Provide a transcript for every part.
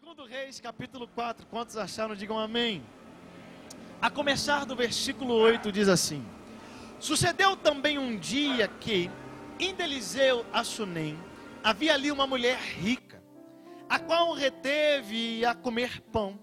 Segundo Reis, capítulo 4, quantos acharam, digam amém. A começar do versículo 8 diz assim: Sucedeu também um dia que, em Eliseu a Sunem, havia ali uma mulher rica, a qual reteve a comer pão.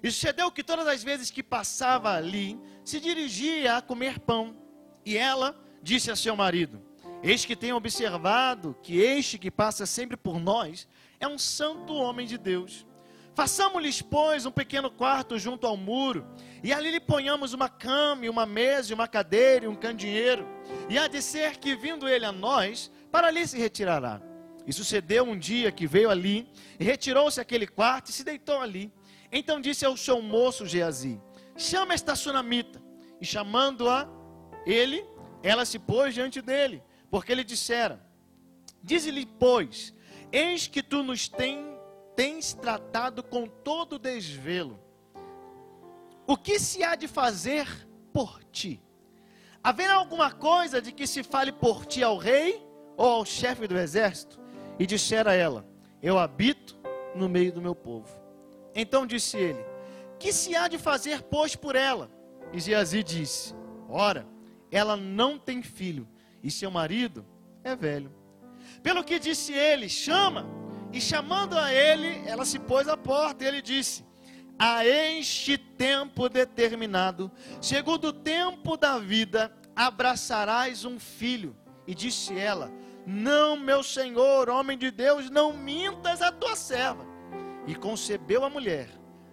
E sucedeu que todas as vezes que passava ali, se dirigia a comer pão. E ela disse a seu marido: Eis que tenho observado que este que passa sempre por nós é um santo homem de Deus. Façamos-lhes, pois, um pequeno quarto junto ao muro, e ali lhe ponhamos uma cama, e uma mesa, e uma cadeira, e um candeeiro. E há de ser que, vindo ele a nós, para ali se retirará. E sucedeu um dia que veio ali, e retirou-se aquele quarto, e se deitou ali. Então disse ao seu moço Geazi: Chama esta sunamita. E chamando-a, ele, ela se pôs diante dele, porque ele dissera: Dize-lhe, pois, eis que tu nos tens tens tratado com todo desvelo. O que se há de fazer por ti? Haverá alguma coisa de que se fale por ti ao rei ou ao chefe do exército? E dissera ela: Eu habito no meio do meu povo. Então disse ele: Que se há de fazer, pois, por ela? E Geazi disse: Ora, ela não tem filho, e seu marido é velho. Pelo que disse ele: Chama e chamando a ele, ela se pôs à porta e ele disse: A este tempo determinado, segundo o tempo da vida, abraçarás um filho. E disse ela: Não, meu senhor, homem de Deus, não mintas a tua serva. E concebeu a mulher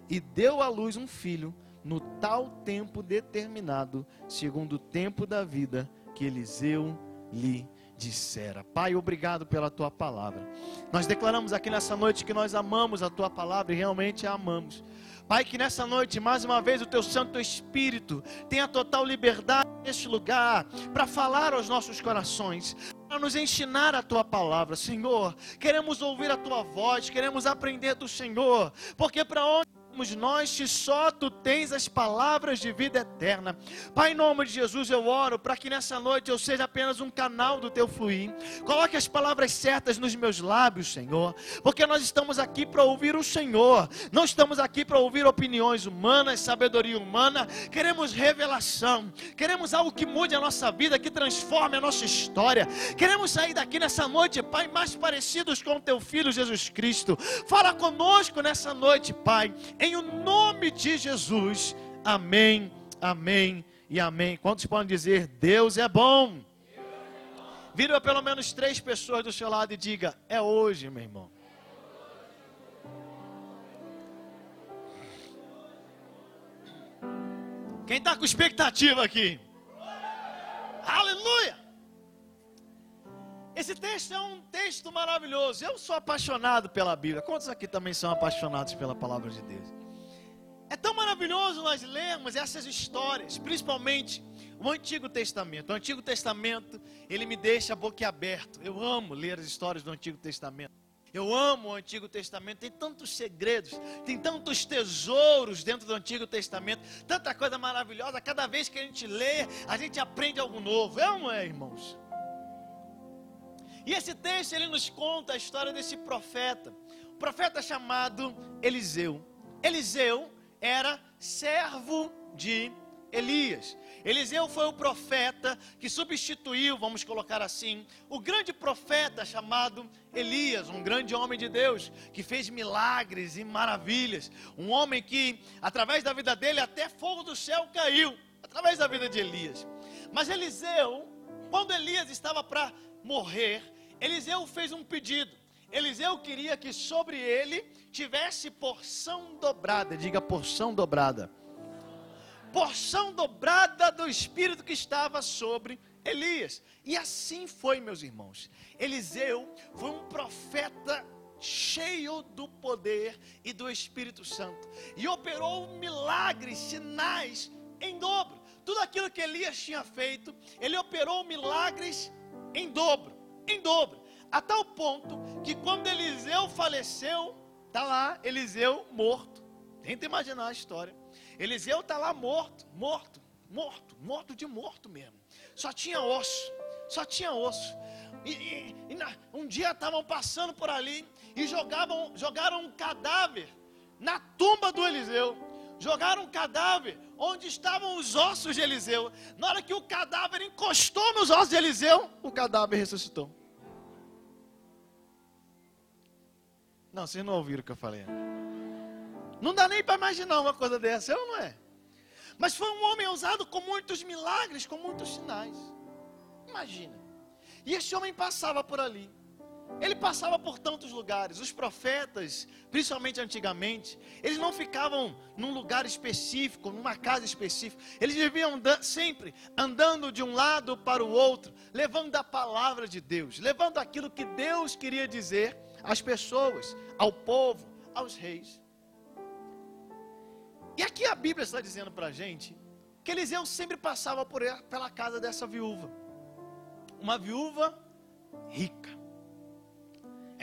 e deu à luz um filho no tal tempo determinado, segundo o tempo da vida que Eliseu lhe dissera. Pai, obrigado pela tua palavra. Nós declaramos aqui nessa noite que nós amamos a tua palavra e realmente a amamos. Pai, que nessa noite, mais uma vez, o teu Santo Espírito tenha total liberdade neste lugar para falar aos nossos corações, para nos ensinar a tua palavra. Senhor, queremos ouvir a tua voz, queremos aprender do Senhor, porque para onde nós se só tu tens as palavras de vida eterna. Pai, em nome de Jesus, eu oro para que nessa noite eu seja apenas um canal do teu fluir. Coloque as palavras certas nos meus lábios, Senhor, porque nós estamos aqui para ouvir o Senhor. Não estamos aqui para ouvir opiniões humanas, sabedoria humana. Queremos revelação. Queremos algo que mude a nossa vida, que transforme a nossa história. Queremos sair daqui nessa noite, Pai, mais parecidos com o teu filho Jesus Cristo. Fala conosco nessa noite, Pai em o nome de Jesus. Amém, amém e amém. Quantos podem dizer Deus é bom? Vira pelo menos três pessoas do seu lado e diga: É hoje, meu irmão. Quem está com expectativa aqui? Aleluia! Esse texto é um texto maravilhoso. Eu sou apaixonado pela Bíblia. Quantos aqui também são apaixonados pela palavra de Deus? É tão maravilhoso nós lermos essas histórias, principalmente o Antigo Testamento. O Antigo Testamento, ele me deixa boquiaberto. Eu amo ler as histórias do Antigo Testamento. Eu amo o Antigo Testamento, tem tantos segredos, tem tantos tesouros dentro do Antigo Testamento, tanta coisa maravilhosa. Cada vez que a gente lê, a gente aprende algo novo. É ou não é, irmãos? E esse texto ele nos conta a história desse profeta, um profeta chamado Eliseu. Eliseu era servo de Elias. Eliseu foi o profeta que substituiu, vamos colocar assim, o grande profeta chamado Elias, um grande homem de Deus, que fez milagres e maravilhas. Um homem que, através da vida dele, até fogo do céu caiu, através da vida de Elias. Mas Eliseu, quando Elias estava para morrer, Eliseu fez um pedido. Eliseu queria que sobre ele tivesse porção dobrada, diga porção dobrada. Porção dobrada do espírito que estava sobre Elias. E assim foi, meus irmãos. Eliseu foi um profeta cheio do poder e do Espírito Santo e operou milagres, sinais em dobro. Tudo aquilo que Elias tinha feito, ele operou milagres em dobro em dobro. A tal ponto que quando Eliseu faleceu, está lá Eliseu morto. Tenta imaginar a história. Eliseu está lá morto, morto, morto, morto de morto mesmo. Só tinha osso, só tinha osso. E, e, e na, um dia estavam passando por ali e jogavam, jogaram um cadáver na tumba do Eliseu. Jogaram um cadáver onde estavam os ossos de Eliseu. Na hora que o cadáver encostou nos ossos de Eliseu, o cadáver ressuscitou. Não, vocês não ouviram o que eu falei. Não dá nem para imaginar uma coisa dessa, eu não é? Mas foi um homem usado com muitos milagres, com muitos sinais. Imagina. E esse homem passava por ali. Ele passava por tantos lugares. Os profetas, principalmente antigamente, eles não ficavam num lugar específico, numa casa específica. Eles viviam sempre andando de um lado para o outro, levando a palavra de Deus, levando aquilo que Deus queria dizer às pessoas, ao povo, aos reis. E aqui a Bíblia está dizendo para a gente que Eliseu sempre passava por ela, pela casa dessa viúva. Uma viúva rica.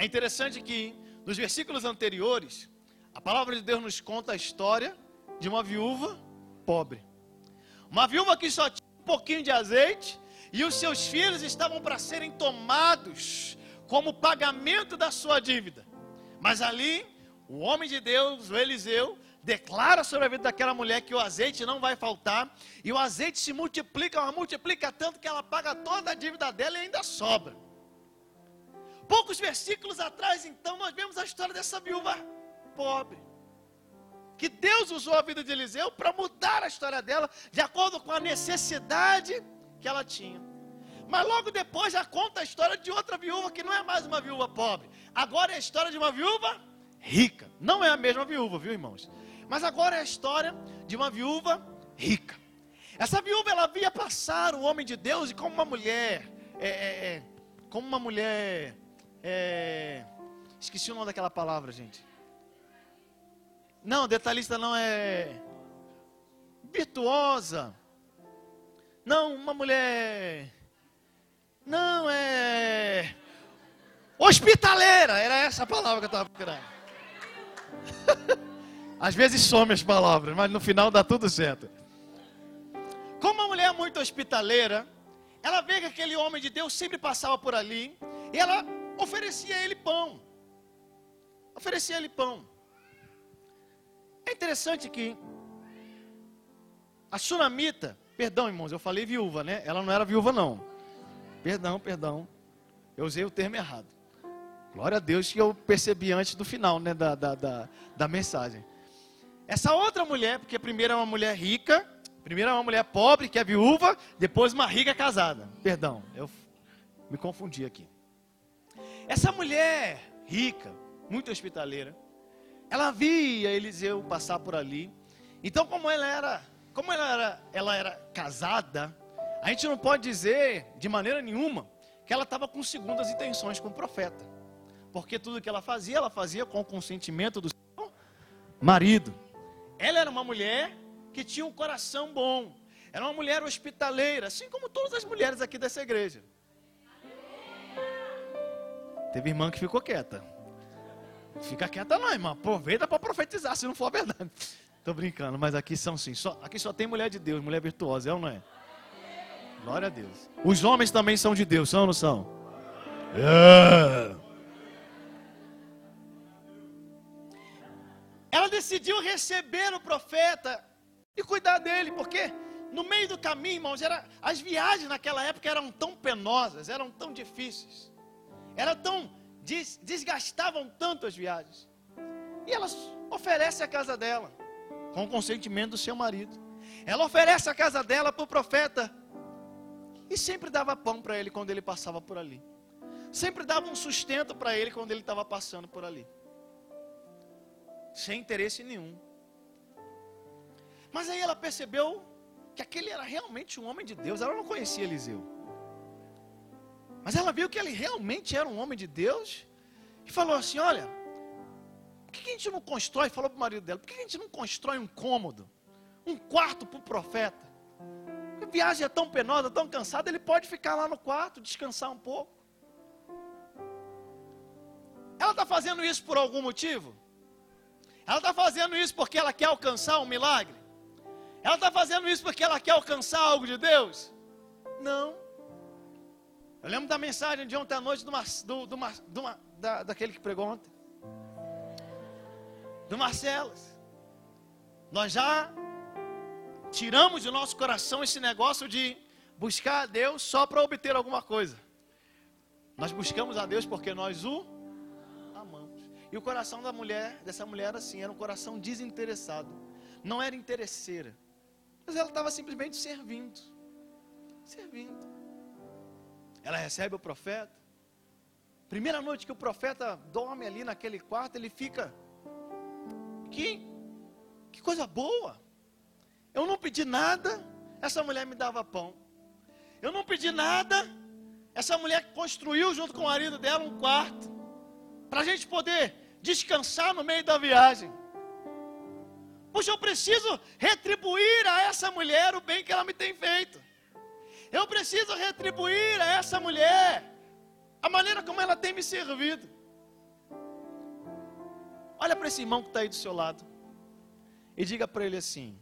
É interessante que nos versículos anteriores, a palavra de Deus nos conta a história de uma viúva pobre. Uma viúva que só tinha um pouquinho de azeite e os seus filhos estavam para serem tomados como pagamento da sua dívida. Mas ali, o homem de Deus, o Eliseu, declara sobre a vida daquela mulher que o azeite não vai faltar, e o azeite se multiplica, mas multiplica tanto que ela paga toda a dívida dela e ainda sobra. Poucos versículos atrás, então, nós vemos a história dessa viúva pobre. Que Deus usou a vida de Eliseu para mudar a história dela, de acordo com a necessidade que ela tinha. Mas logo depois já conta a história de outra viúva que não é mais uma viúva pobre. Agora é a história de uma viúva rica. Não é a mesma viúva, viu, irmãos? Mas agora é a história de uma viúva rica. Essa viúva ela via passar o homem de Deus e como uma mulher, é, é, é, como uma mulher, é, esqueci o nome daquela palavra, gente. Não, detalhista não é virtuosa. Não, uma mulher não, é. Hospitaleira, era essa a palavra que eu estava procurando. Às vezes some as palavras, mas no final dá tudo certo. Como uma mulher muito hospitaleira, ela vê que aquele homem de Deus sempre passava por ali e ela oferecia a ele pão. Oferecia a ele pão. É interessante que a sunamita, perdão irmãos, eu falei viúva, né? Ela não era viúva não. Perdão, perdão. Eu usei o termo errado. Glória a Deus que eu percebi antes do final né, da, da, da, da mensagem. Essa outra mulher, porque primeiro é uma mulher rica, primeiro é uma mulher pobre, que é viúva, depois uma rica casada. Perdão, eu me confundi aqui. Essa mulher rica, muito hospitaleira, ela via Eliseu passar por ali. Então, como ela era, como ela era, ela era casada, a gente não pode dizer de maneira nenhuma que ela estava com segundas intenções com o profeta. Porque tudo que ela fazia, ela fazia com o consentimento do seu marido. Ela era uma mulher que tinha um coração bom. Era uma mulher hospitaleira, assim como todas as mulheres aqui dessa igreja. Teve irmã que ficou quieta. Fica quieta não, irmã. Aproveita para profetizar, se não for verdade. Estou brincando, mas aqui são sim. Só, aqui só tem mulher de Deus, mulher virtuosa, é ou não é? Glória a Deus. Os homens também são de Deus, são ou não são? É. Ela decidiu receber o profeta e cuidar dele, porque no meio do caminho, irmãos, era, as viagens naquela época eram tão penosas, eram tão difíceis, era tão des, desgastavam tanto as viagens. E ela oferece a casa dela, com o consentimento do seu marido. Ela oferece a casa dela para o profeta e sempre dava pão para ele quando ele passava por ali. Sempre dava um sustento para ele quando ele estava passando por ali. Sem interesse nenhum. Mas aí ela percebeu que aquele era realmente um homem de Deus. Ela não conhecia Eliseu. Mas ela viu que ele realmente era um homem de Deus. E falou assim: Olha, por que a gente não constrói? Falou para o marido dela: Por que a gente não constrói um cômodo? Um quarto para o profeta? viagem é tão penosa, tão cansada, ele pode ficar lá no quarto, descansar um pouco. Ela está fazendo isso por algum motivo? Ela está fazendo isso porque ela quer alcançar um milagre? Ela está fazendo isso porque ela quer alcançar algo de Deus? Não. Eu lembro da mensagem de ontem à noite do, do, do, do da, daquele que pregou ontem. do Marcelos. Nós já tiramos do nosso coração esse negócio de buscar a Deus só para obter alguma coisa. Nós buscamos a Deus porque nós o amamos. E o coração da mulher, dessa mulher assim, era um coração desinteressado. Não era interesseira. Mas ela estava simplesmente servindo. Servindo. Ela recebe o profeta. Primeira noite que o profeta dorme ali naquele quarto, ele fica. Que, que coisa boa. Eu não pedi nada, essa mulher me dava pão. Eu não pedi nada, essa mulher construiu junto com o marido dela um quarto. Para a gente poder descansar no meio da viagem. Puxa, eu preciso retribuir a essa mulher o bem que ela me tem feito. Eu preciso retribuir a essa mulher a maneira como ela tem me servido. Olha para esse irmão que está aí do seu lado e diga para ele assim: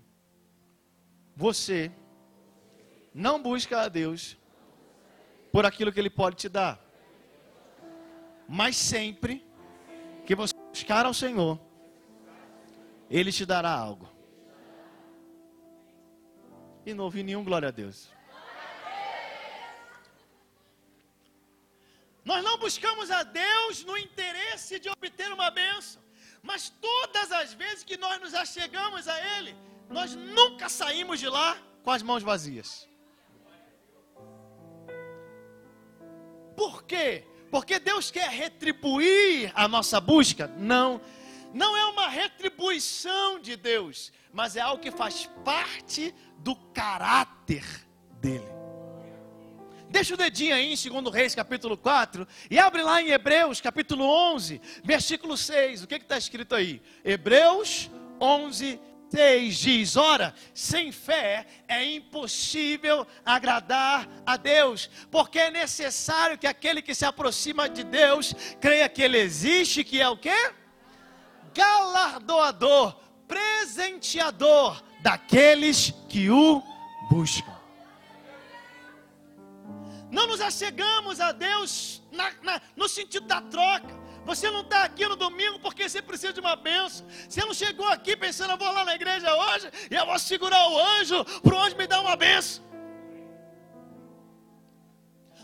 Você não busca a Deus por aquilo que Ele pode te dar, mas sempre que você buscar ao Senhor, Ele te dará algo. E não ouvi nenhum glória a Deus. Nós não buscamos a Deus no interesse de obter uma bênção, mas todas as vezes que nós nos achegamos a Ele, nós nunca saímos de lá com as mãos vazias. Por quê? Porque Deus quer retribuir a nossa busca? Não. Não é uma retribuição de Deus, mas é algo que faz parte do caráter dele. Deixa o dedinho aí em 2 Reis, capítulo 4, e abre lá em Hebreus, capítulo 11, versículo 6. O que está escrito aí? Hebreus 11, 6 diz: Ora, sem fé é impossível agradar a Deus, porque é necessário que aquele que se aproxima de Deus creia que Ele existe, que é o que? Galardoador, presenteador daqueles que o buscam. Não nos achegamos a Deus na, na, no sentido da troca. Você não está aqui no domingo porque você precisa de uma benção. Você não chegou aqui pensando, eu vou lá na igreja hoje e eu vou segurar o anjo para o anjo me dar uma benção.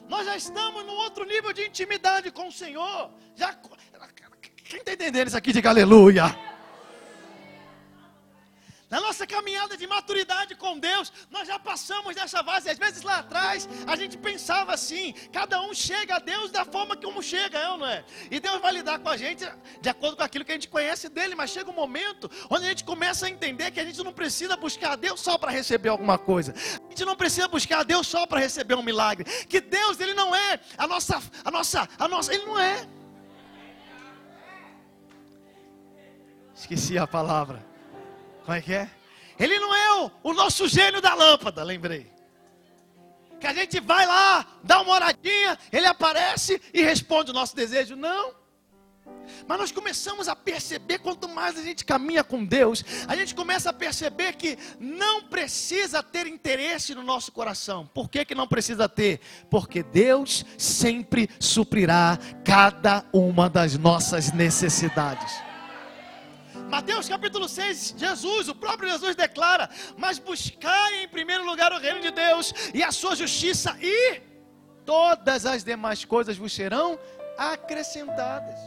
Nós já estamos num outro nível de intimidade com o Senhor. Já, quem está entendendo isso aqui? Diga aleluia. Na nossa caminhada de maturidade com Deus, nós já passamos dessa fase. Às vezes lá atrás, a gente pensava assim: cada um chega a Deus da forma um chega, é ou não é? E Deus vai lidar com a gente de acordo com aquilo que a gente conhece dele. Mas chega um momento onde a gente começa a entender que a gente não precisa buscar a Deus só para receber alguma coisa. A gente não precisa buscar a Deus só para receber um milagre. Que Deus, ele não é a nossa, a nossa, a nossa, ele não é. Esqueci a palavra. Como é que é? Ele não é o, o nosso gênio da lâmpada, lembrei. Que a gente vai lá, dá uma oradinha, ele aparece e responde o nosso desejo. Não. Mas nós começamos a perceber, quanto mais a gente caminha com Deus, a gente começa a perceber que não precisa ter interesse no nosso coração. Por que, que não precisa ter? Porque Deus sempre suprirá cada uma das nossas necessidades. Mateus capítulo 6, Jesus, o próprio Jesus declara: Mas buscai em primeiro lugar o reino de Deus e a sua justiça, e todas as demais coisas vos serão acrescentadas.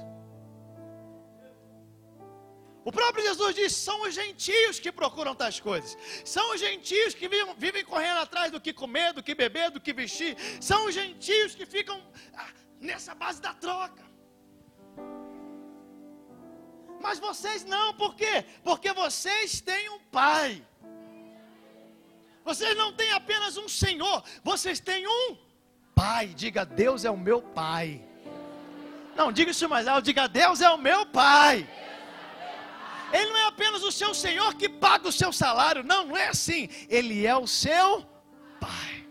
O próprio Jesus diz: são os gentios que procuram tais coisas, são os gentios que vivem, vivem correndo atrás do que comer, do que beber, do que vestir, são os gentios que ficam ah, nessa base da troca. Mas vocês não, por quê? Porque vocês têm um pai. Vocês não têm apenas um Senhor, vocês têm um Pai. Diga, Deus é o meu Pai. Não, diga isso mais alto, diga, Deus é o meu Pai. Ele não é apenas o seu Senhor que paga o seu salário, não, não é assim. Ele é o seu Pai.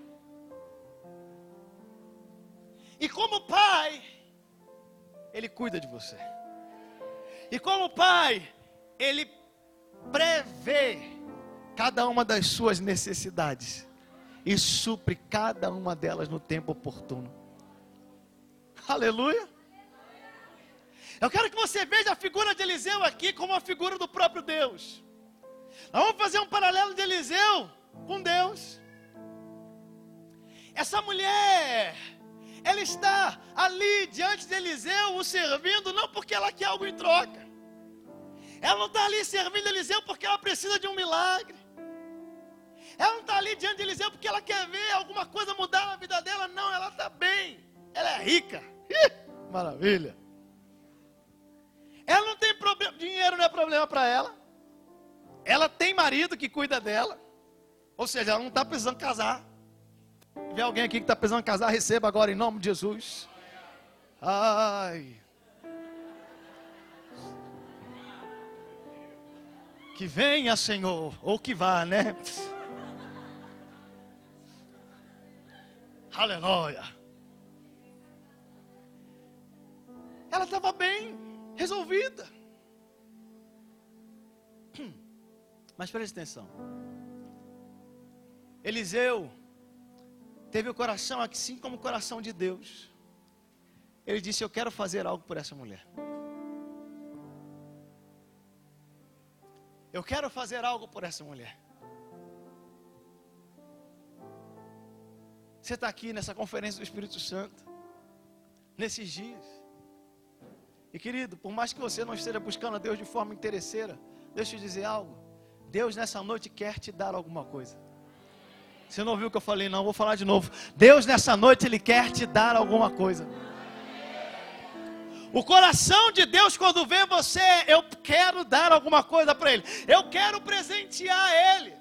E como Pai, Ele cuida de você. E como Pai, Ele prevê cada uma das suas necessidades e supre cada uma delas no tempo oportuno. Aleluia. Eu quero que você veja a figura de Eliseu aqui como a figura do próprio Deus. Nós vamos fazer um paralelo de Eliseu com Deus. Essa mulher, ela está ali diante de Eliseu, o servindo, não porque ela quer algo em troca. Ela não está ali servindo Eliseu porque ela precisa de um milagre. Ela não está ali diante de Eliseu porque ela quer ver alguma coisa mudar na vida dela. Não, ela está bem. Ela é rica. Ih, maravilha. Ela não tem problema, dinheiro não é problema para ela. Ela tem marido que cuida dela. Ou seja, ela não está precisando casar. Vê alguém aqui que está precisando casar, receba agora em nome de Jesus. Ai. Que venha, Senhor, ou que vá, né? Aleluia. Ela estava bem resolvida. Mas preste atenção. Eliseu teve o coração assim como o coração de Deus. Ele disse: Eu quero fazer algo por essa mulher. Eu quero fazer algo por essa mulher. Você está aqui nessa conferência do Espírito Santo, nesses dias. E querido, por mais que você não esteja buscando a Deus de forma interesseira, deixa eu dizer algo. Deus nessa noite quer te dar alguma coisa. Você não ouviu o que eu falei, não, vou falar de novo. Deus nessa noite, Ele quer te dar alguma coisa. O coração de Deus, quando vê você, eu quero dar alguma coisa para Ele, eu quero presentear Ele.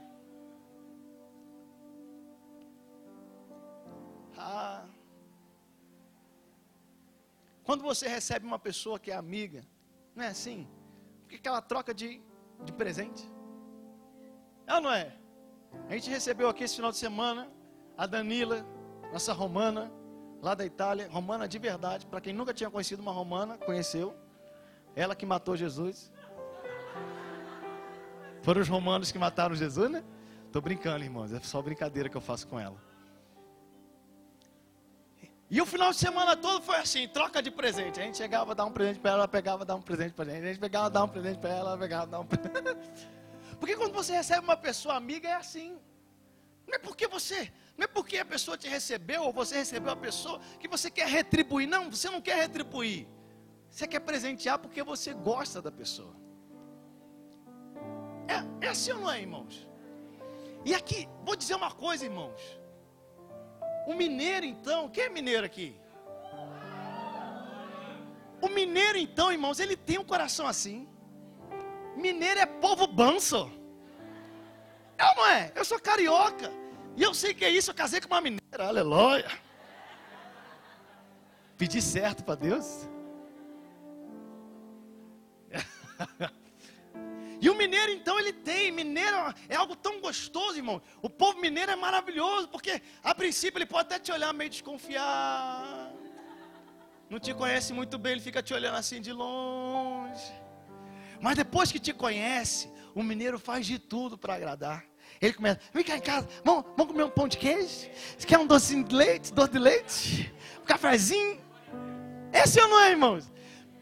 Ah. Quando você recebe uma pessoa que é amiga, não é assim? Porque aquela troca de, de presente. Ou não é? A gente recebeu aqui esse final de semana a Danila, nossa romana, lá da Itália, romana de verdade. Para quem nunca tinha conhecido uma romana, conheceu. Ela que matou Jesus. Foram os romanos que mataram Jesus, né? Tô brincando, irmãos. É só brincadeira que eu faço com ela. E o final de semana todo foi assim, troca de presente. A gente chegava a dar um presente para ela, ela pegava dar um presente para gente. A gente pegava dar um presente para ela, ela pegava dar um presente. Porque quando você recebe uma pessoa amiga é assim. Não é porque você, não é porque a pessoa te recebeu ou você recebeu a pessoa que você quer retribuir. Não, você não quer retribuir. Você quer presentear porque você gosta da pessoa. É, é assim ou não é, irmãos? E aqui, vou dizer uma coisa, irmãos. O mineiro, então, quem é mineiro aqui? O mineiro, então, irmãos, ele tem um coração assim. Mineiro é povo banso. É ou não é? Eu sou carioca. E eu sei que é isso. Eu casei com uma mineira. Aleluia. Pedi certo para Deus. E o mineiro, então, ele tem. Mineiro é algo tão gostoso, irmão. O povo mineiro é maravilhoso, porque a princípio ele pode até te olhar meio desconfiado. Não te conhece muito bem, ele fica te olhando assim de longe. Mas depois que te conhece, o mineiro faz de tudo para agradar. Ele começa, vem cá em casa, vamos, vamos comer um pão de queijo? Você quer um docinho de leite, doce de leite? Um cafezinho? Esse ou não é, irmãos?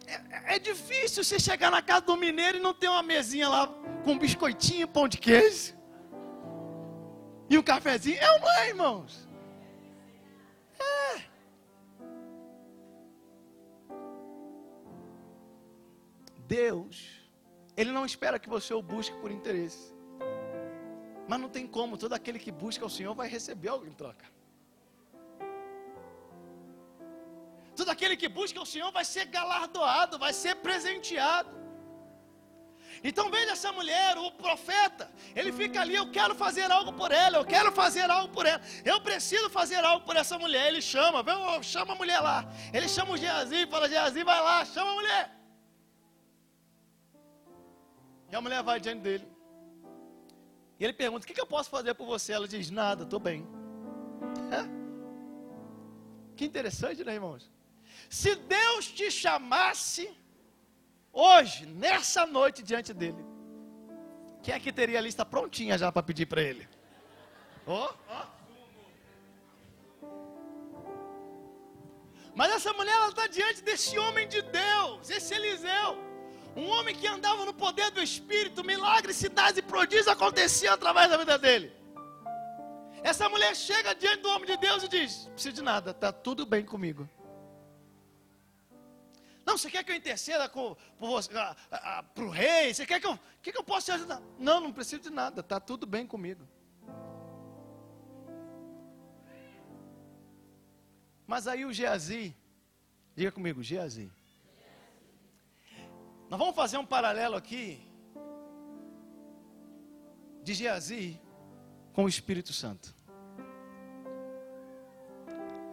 É, é, difícil você chegar na casa do mineiro e não ter uma mesinha lá com um biscoitinho, pão de queijo. E um cafezinho. É ou não é, irmãos? É. Deus ele não espera que você o busque por interesse. Mas não tem como, todo aquele que busca o Senhor vai receber algo em troca. Todo aquele que busca o Senhor vai ser galardoado, vai ser presenteado. Então veja essa mulher, o profeta, ele fica ali, eu quero fazer algo por ela, eu quero fazer algo por ela, eu preciso fazer algo por essa mulher. Ele chama, chama a mulher lá. Ele chama o Geazi, fala, Geazi, vai lá, chama a mulher. E a mulher vai diante dele. E ele pergunta: O que, eu posso fazer por você? Ela diz: Nada, estou bem. Que interessante, né, irmãos? Se Deus te chamasse hoje, nessa noite, diante dele, quem é que teria a lista prontinha já para pedir para ele? Oh. Oh. Mas essa mulher, ela está diante desse homem de Deus, esse Eliseu. Um homem que andava no poder do Espírito, milagres, cidades e prodígios aconteciam através da vida dele. Essa mulher chega diante do homem de Deus e diz: Não preciso de nada, está tudo bem comigo. Não, você quer que eu interceda para o rei? Você quer que eu. Que, que eu posso te ajudar? Não, não preciso de nada, está tudo bem comigo. Mas aí o Geazi, diga comigo, Geazi. Nós vamos fazer um paralelo aqui de Geazi com o Espírito Santo.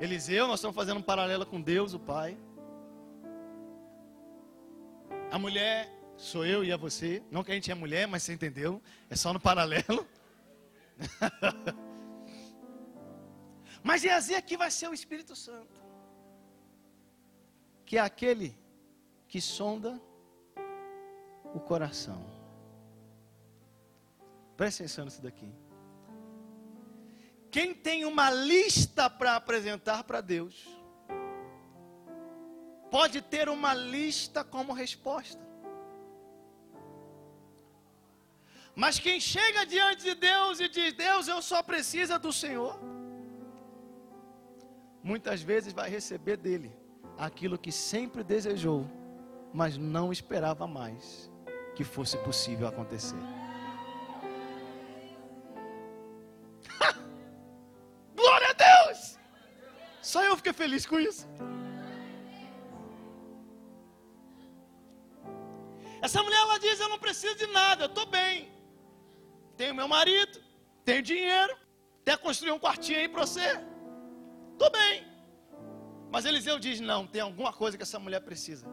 Eliseu, nós estamos fazendo um paralelo com Deus, o Pai. A mulher sou eu e é você. Não que a gente é mulher, mas você entendeu. É só no paralelo. mas Geazi aqui vai ser o Espírito Santo. Que é aquele que sonda o coração. Presta atenção nisso daqui. Quem tem uma lista para apresentar para Deus, pode ter uma lista como resposta. Mas quem chega diante de Deus e diz: Deus, eu só preciso do Senhor, muitas vezes vai receber dele aquilo que sempre desejou, mas não esperava mais que fosse possível acontecer. Só eu fiquei feliz com isso. Essa mulher ela diz: Eu não preciso de nada, eu estou bem. Tenho meu marido, tenho dinheiro, até construir um quartinho aí para você. Estou bem. Mas Eliseu diz: Não, tem alguma coisa que essa mulher precisa.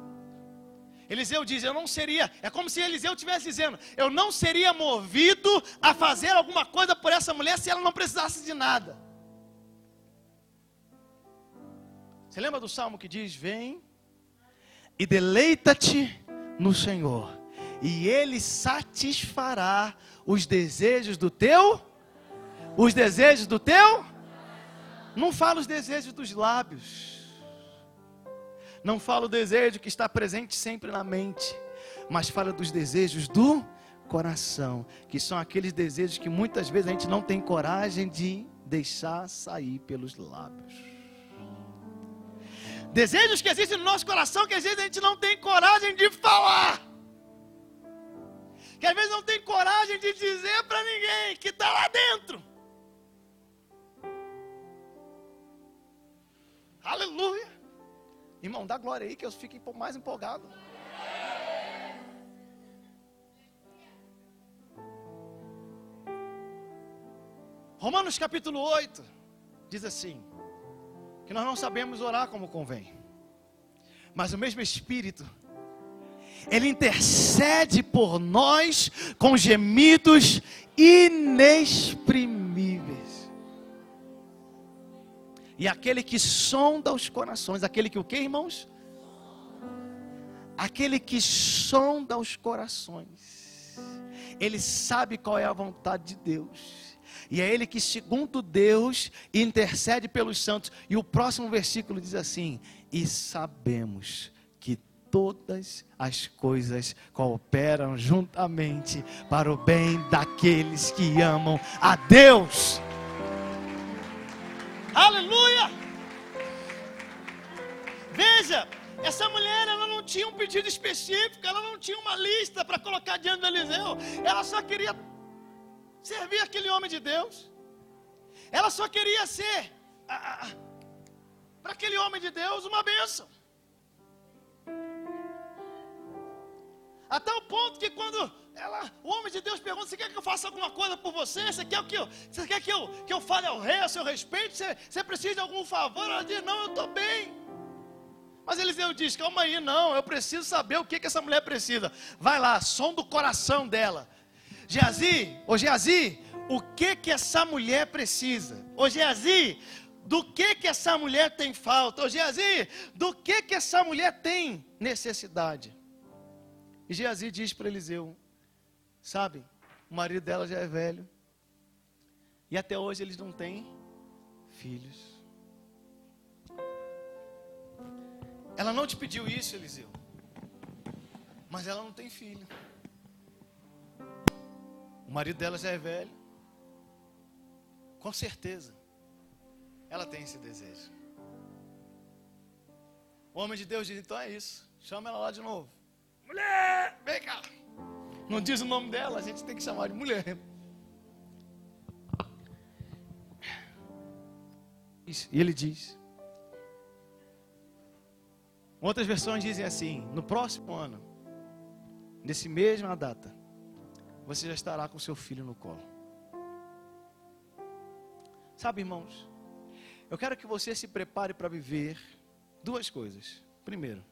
Eliseu diz: Eu não seria. É como se Eliseu estivesse dizendo: Eu não seria movido a fazer alguma coisa por essa mulher se ela não precisasse de nada. Você lembra do salmo que diz: Vem e deleita-te no Senhor, e Ele satisfará os desejos do teu, os desejos do teu. Não fala os desejos dos lábios, não fala o desejo que está presente sempre na mente, mas fala dos desejos do coração, que são aqueles desejos que muitas vezes a gente não tem coragem de deixar sair pelos lábios. Desejos que existem no nosso coração que às vezes a gente não tem coragem de falar. Que às vezes não tem coragem de dizer para ninguém que está lá dentro. Aleluia. Irmão, dá glória aí que eu fico mais empolgado. Romanos capítulo 8 diz assim: que nós não sabemos orar como convém. Mas o mesmo Espírito, Ele intercede por nós com gemidos inexprimíveis. E aquele que sonda os corações, aquele que o que, irmãos? Aquele que sonda os corações, ele sabe qual é a vontade de Deus. E é Ele que, segundo Deus, intercede pelos santos. E o próximo versículo diz assim: E sabemos que todas as coisas cooperam juntamente para o bem daqueles que amam a Deus. Aleluia! Veja, essa mulher ela não tinha um pedido específico, ela não tinha uma lista para colocar diante do Eliseu, ela só queria servir aquele homem de Deus. Ela só queria ser para aquele homem de Deus uma bênção. Até o ponto que quando ela, o homem de Deus pergunta: Você quer que eu faça alguma coisa por você? Você quer que eu, você quer que eu, que eu fale ao rei a seu respeito? Você, você precisa de algum favor? Ela diz: Não, eu estou bem. Mas Eliseu diz: Calma aí, não, eu preciso saber o que, que essa mulher precisa. Vai lá, som do coração dela. Geazi, ô Geazi, o que que essa mulher precisa? Ô Geazi, do que que essa mulher tem falta? Ô Geazi, do que que essa mulher tem necessidade? E Geazi diz para Eliseu: Sabe, o marido dela já é velho. E até hoje eles não têm filhos. Ela não te pediu isso, Eliseu. Mas ela não tem filho. O marido dela já é velho. Com certeza. Ela tem esse desejo. O homem de Deus diz: então é isso. Chama ela lá de novo. Mulher, vem cá. Não diz o nome dela, a gente tem que chamar de mulher. E ele diz. Outras versões dizem assim: no próximo ano, nesse mesma data, você já estará com seu filho no colo. Sabe, irmãos, eu quero que você se prepare para viver duas coisas. Primeiro,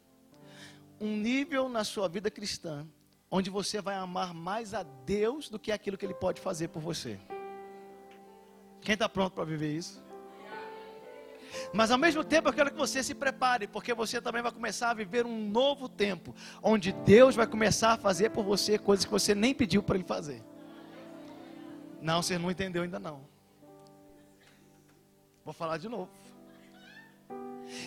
um nível na sua vida cristã onde você vai amar mais a Deus do que aquilo que Ele pode fazer por você. Quem está pronto para viver isso? Mas ao mesmo tempo eu quero que você se prepare, porque você também vai começar a viver um novo tempo, onde Deus vai começar a fazer por você coisas que você nem pediu para Ele fazer. Não, você não entendeu ainda não. Vou falar de novo.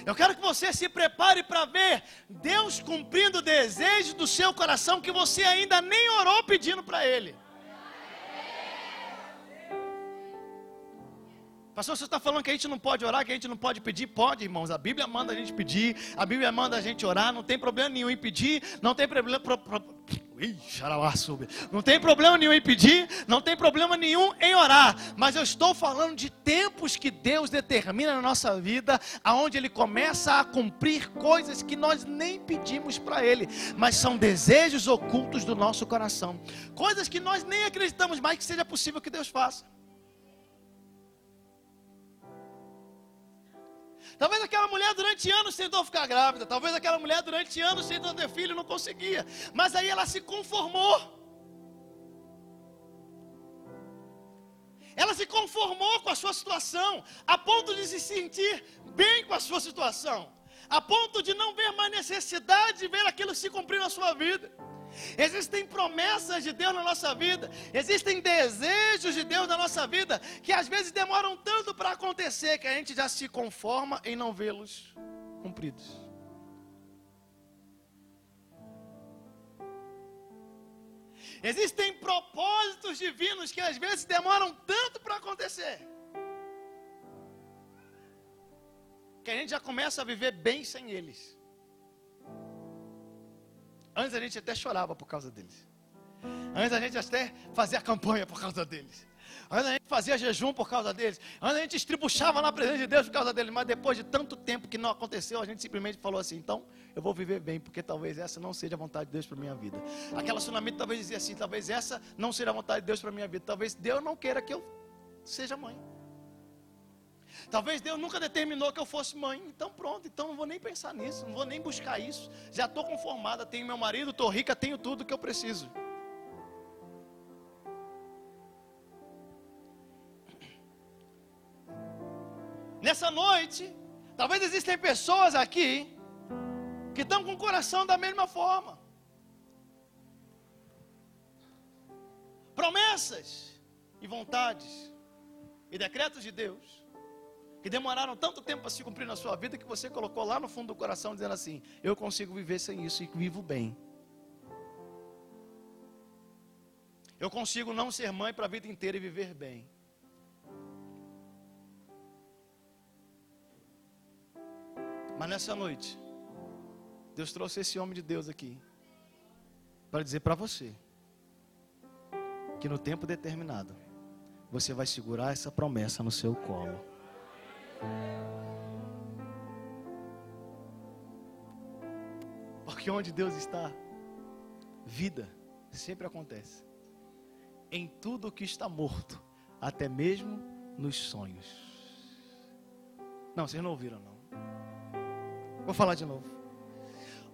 Eu quero que você se prepare para ver Deus cumprindo o desejo do seu coração que você ainda nem orou pedindo para Ele. Pastor, você está falando que a gente não pode orar, que a gente não pode pedir? Pode, irmãos. A Bíblia manda a gente pedir, a Bíblia manda a gente orar, não tem problema nenhum em pedir, não tem problema. Pro, pro, não tem problema nenhum em pedir, não tem problema nenhum em orar. Mas eu estou falando de tempos que Deus determina na nossa vida, aonde Ele começa a cumprir coisas que nós nem pedimos para Ele, mas são desejos ocultos do nosso coração, coisas que nós nem acreditamos mais que seja possível que Deus faça. Talvez aquela mulher durante anos tentou ficar grávida. Talvez aquela mulher durante anos tentou ter filho e não conseguia. Mas aí ela se conformou. Ela se conformou com a sua situação, a ponto de se sentir bem com a sua situação, a ponto de não ver mais necessidade de ver aquilo se cumprir na sua vida. Existem promessas de Deus na nossa vida, existem desejos de Deus na nossa vida, que às vezes demoram tanto para acontecer que a gente já se conforma em não vê-los cumpridos. Existem propósitos divinos que às vezes demoram tanto para acontecer, que a gente já começa a viver bem sem eles. Antes a gente até chorava por causa deles. Antes a gente até fazia campanha por causa deles. Antes a gente fazia jejum por causa deles. Antes a gente estribuchava na presença de Deus por causa deles. Mas depois de tanto tempo que não aconteceu, a gente simplesmente falou assim: então eu vou viver bem, porque talvez essa não seja a vontade de Deus para minha vida. Aquela tsunami talvez dizia assim: talvez essa não seja a vontade de Deus para minha vida. Talvez Deus não queira que eu seja mãe. Talvez Deus nunca determinou que eu fosse mãe. Então pronto, então não vou nem pensar nisso, não vou nem buscar isso. Já estou conformada, tenho meu marido, estou rica, tenho tudo que eu preciso. Nessa noite, talvez existem pessoas aqui que estão com o coração da mesma forma. Promessas e vontades e decretos de Deus que demoraram tanto tempo para se cumprir na sua vida que você colocou lá no fundo do coração dizendo assim: Eu consigo viver sem isso e vivo bem. Eu consigo não ser mãe para a vida inteira e viver bem. Mas nessa noite, Deus trouxe esse homem de Deus aqui para dizer para você que no tempo determinado você vai segurar essa promessa no seu colo. Porque onde Deus está, vida sempre acontece. Em tudo que está morto, até mesmo nos sonhos. Não, vocês não ouviram não. Vou falar de novo.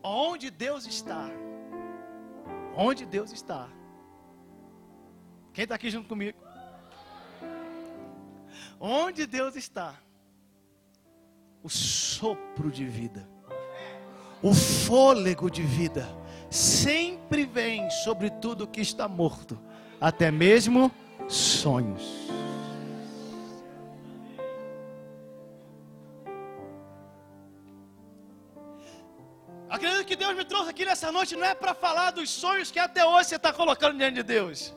Onde Deus está, onde Deus está. Quem está aqui junto comigo? Onde Deus está, o sopro de vida, o fôlego de vida, sempre vem sobre tudo que está morto, até mesmo sonhos. me trouxe aqui nessa noite não é para falar dos sonhos que até hoje você está colocando diante de Deus.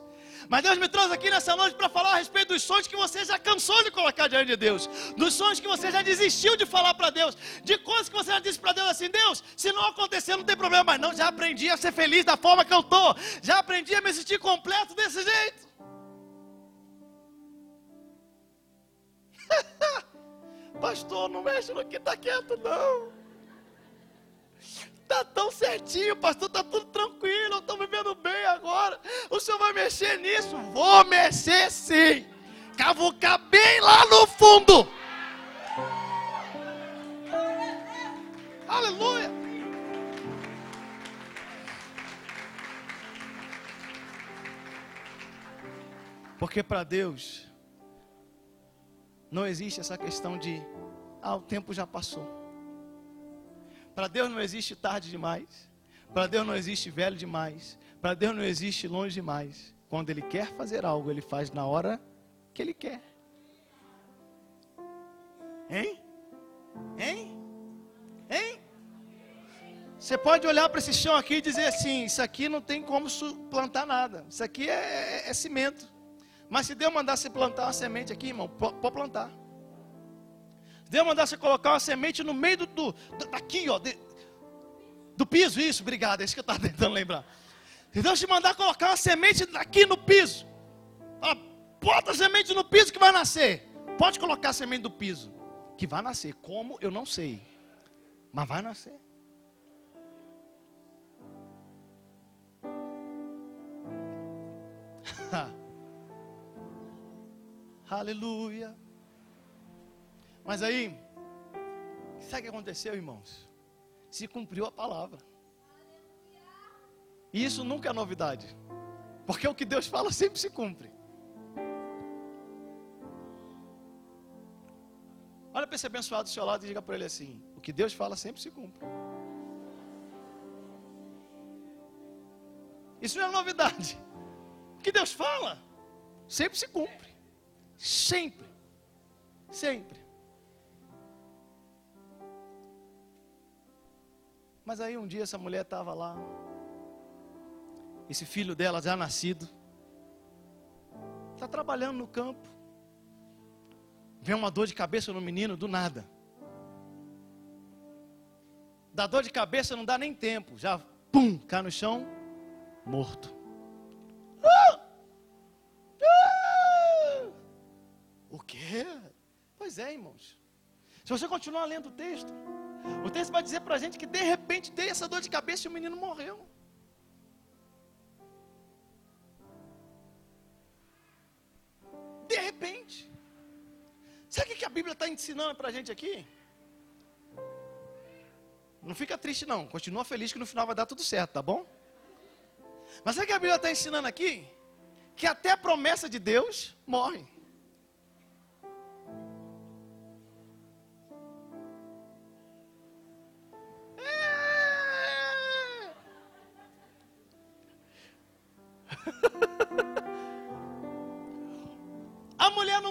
Mas Deus me trouxe aqui nessa noite para falar a respeito dos sonhos que você já cansou de colocar diante de Deus, dos sonhos que você já desistiu de falar para Deus, de coisas que você já disse para Deus assim: Deus, se não acontecer, não tem problema, mas não, já aprendi a ser feliz da forma que eu estou, já aprendi a me sentir completo desse jeito. Pastor, não mexe no que está quieto, não. Está tão certinho, pastor, está tudo tranquilo, eu estou vivendo bem agora. O senhor vai mexer nisso? Vou mexer sim. Cavucar bem lá no fundo. Aleluia. Porque para Deus não existe essa questão de ah, o tempo já passou. Para Deus não existe tarde demais. Para Deus não existe velho demais. Para Deus não existe longe demais. Quando Ele quer fazer algo, Ele faz na hora que Ele quer. Hein? Hein? Hein? Você pode olhar para esse chão aqui e dizer assim: Isso aqui não tem como plantar nada. Isso aqui é, é, é cimento. Mas se Deus mandar plantar uma semente aqui, irmão, pode plantar. Deus mandar você colocar uma semente no meio do, do, aqui, ó, de, do piso, isso, obrigado, é isso que eu estava tentando lembrar. Se Deus te mandar colocar uma semente aqui no piso, bota a semente no piso que vai nascer. Pode colocar a semente do piso, que vai nascer. Como eu não sei, mas vai nascer. Aleluia. Mas aí, sabe o que aconteceu, irmãos? Se cumpriu a palavra. E isso nunca é novidade. Porque o que Deus fala sempre se cumpre. Olha para esse abençoado do seu lado e diga para ele assim: o que Deus fala sempre se cumpre. Isso não é novidade. O que Deus fala sempre se cumpre. Sempre. Sempre. Mas aí um dia essa mulher estava lá, esse filho dela já nascido, está trabalhando no campo, vem uma dor de cabeça no menino do nada. Da dor de cabeça não dá nem tempo, já pum, cai no chão, morto. Ah! Ah! O quê? Pois é, irmãos. Se você continuar lendo o texto, o texto vai dizer para a gente que de repente tem essa dor de cabeça e o menino morreu. De repente. Sabe o que a Bíblia está ensinando para a gente aqui? Não fica triste não, continua feliz que no final vai dar tudo certo, tá bom? Mas sabe o que a Bíblia está ensinando aqui? Que até a promessa de Deus morre.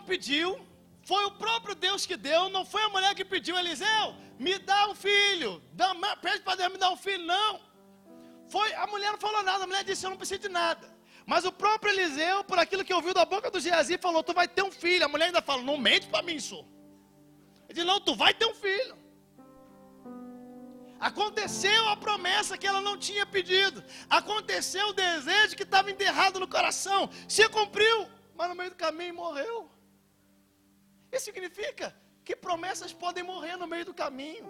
Pediu, foi o próprio Deus que deu, não foi a mulher que pediu, Eliseu, me dá um filho, dá, pede para Deus me dar um filho, não. Foi, a mulher não falou nada, a mulher disse, eu não preciso de nada. Mas o próprio Eliseu, por aquilo que ouviu da boca do Geazi, falou, tu vai ter um filho. A mulher ainda fala, não mente para mim, senhor. Ele disse, não, tu vai ter um filho. Aconteceu a promessa que ela não tinha pedido. Aconteceu o desejo que estava enterrado no coração. Se cumpriu, mas no meio do caminho morreu. Isso significa que promessas podem morrer no meio do caminho.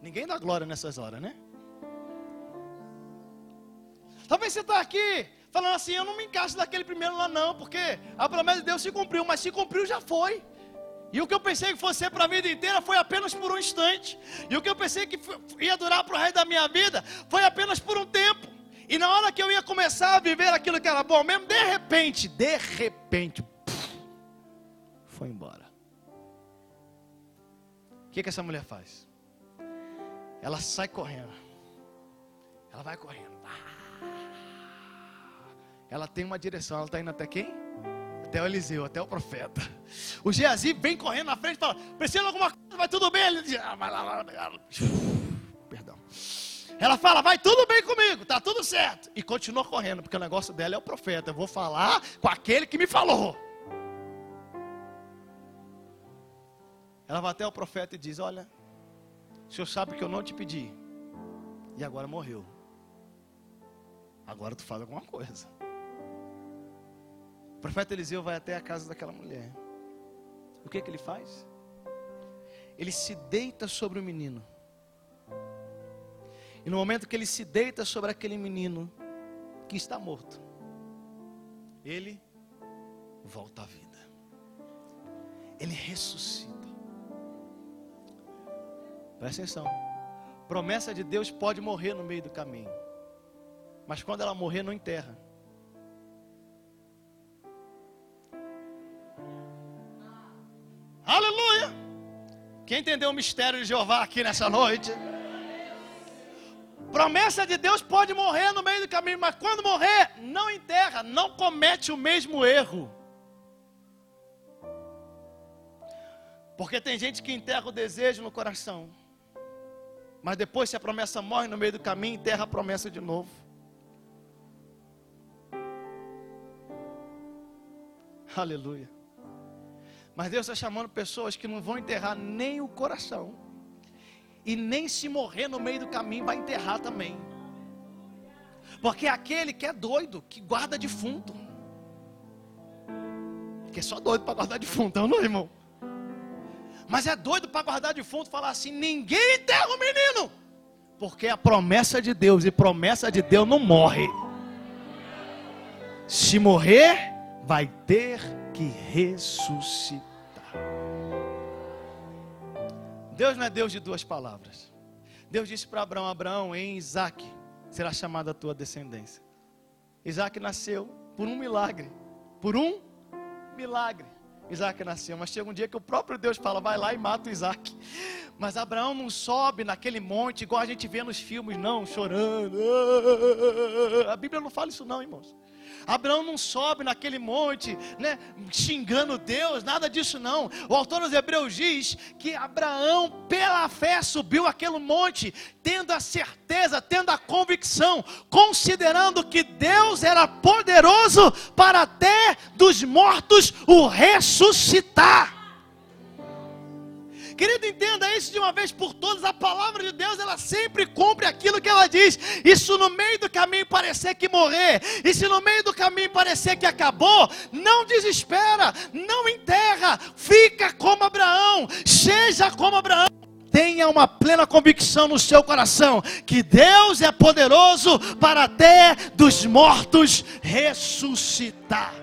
Ninguém dá glória nessas horas, né? Talvez você está aqui falando assim: eu não me encaixo daquele primeiro lá, não, porque a promessa de Deus se cumpriu, mas se cumpriu já foi. E o que eu pensei que fosse ser para a vida inteira foi apenas por um instante. E o que eu pensei que ia durar para o resto da minha vida foi apenas por um tempo. E na hora que eu ia começar a viver aquilo que era bom mesmo, de repente, de repente, foi embora. O que, que essa mulher faz? Ela sai correndo. Ela vai correndo. Ela tem uma direção. Ela está indo até quem? Até o Eliseu, até o profeta. O Geazi vem correndo na frente e fala: Precisa de alguma coisa? vai tudo bem. Ele diz, ah, vai lá, vai lá. Perdão. Ela fala, vai tudo bem comigo, tá tudo certo. E continua correndo, porque o negócio dela é o profeta. Eu vou falar com aquele que me falou. Ela vai até o profeta e diz: Olha, o senhor sabe que eu não te pedi. E agora morreu. Agora tu faz alguma coisa. O profeta Eliseu vai até a casa daquela mulher. O que, que ele faz? Ele se deita sobre o menino. E no momento que ele se deita sobre aquele menino que está morto, ele volta à vida. Ele ressuscita. Presta atenção. Promessa de Deus pode morrer no meio do caminho. Mas quando ela morrer, não enterra. Aleluia! Quem entendeu o mistério de Jeová aqui nessa noite? Promessa de Deus pode morrer no meio do caminho, mas quando morrer, não enterra, não comete o mesmo erro. Porque tem gente que enterra o desejo no coração, mas depois, se a promessa morre no meio do caminho, enterra a promessa de novo. Aleluia. Mas Deus está chamando pessoas que não vão enterrar nem o coração. E nem se morrer no meio do caminho vai enterrar também. Porque é aquele que é doido, que guarda defunto. Que é só doido para guardar defunto, não, é, irmão? Mas é doido para guardar defunto falar assim: ninguém enterra o menino. Porque é a promessa de Deus, e promessa de Deus não morre. Se morrer, vai ter que ressuscitar. Deus não é Deus de duas palavras. Deus disse para Abraão: Abraão, em Isaac será chamada a tua descendência. Isaac nasceu por um milagre. Por um milagre. Isaac nasceu, mas chega um dia que o próprio Deus fala: vai lá e mata o Isaac. Mas Abraão não sobe naquele monte igual a gente vê nos filmes, não, chorando. A Bíblia não fala isso, não, irmãos. Abraão não sobe naquele monte, né, xingando Deus, nada disso não. O autor dos Hebreus diz que Abraão, pela fé, subiu aquele monte, tendo a certeza, tendo a convicção, considerando que Deus era poderoso para até dos mortos o ressuscitar. Querido, entenda isso de uma vez por todas. A palavra de Deus, ela sempre cumpre aquilo que ela diz. Se no meio do caminho parecer que morrer, e se no meio do caminho parecer que acabou, não desespera, não enterra, fica como Abraão, seja como Abraão. Tenha uma plena convicção no seu coração que Deus é poderoso para até dos mortos ressuscitar.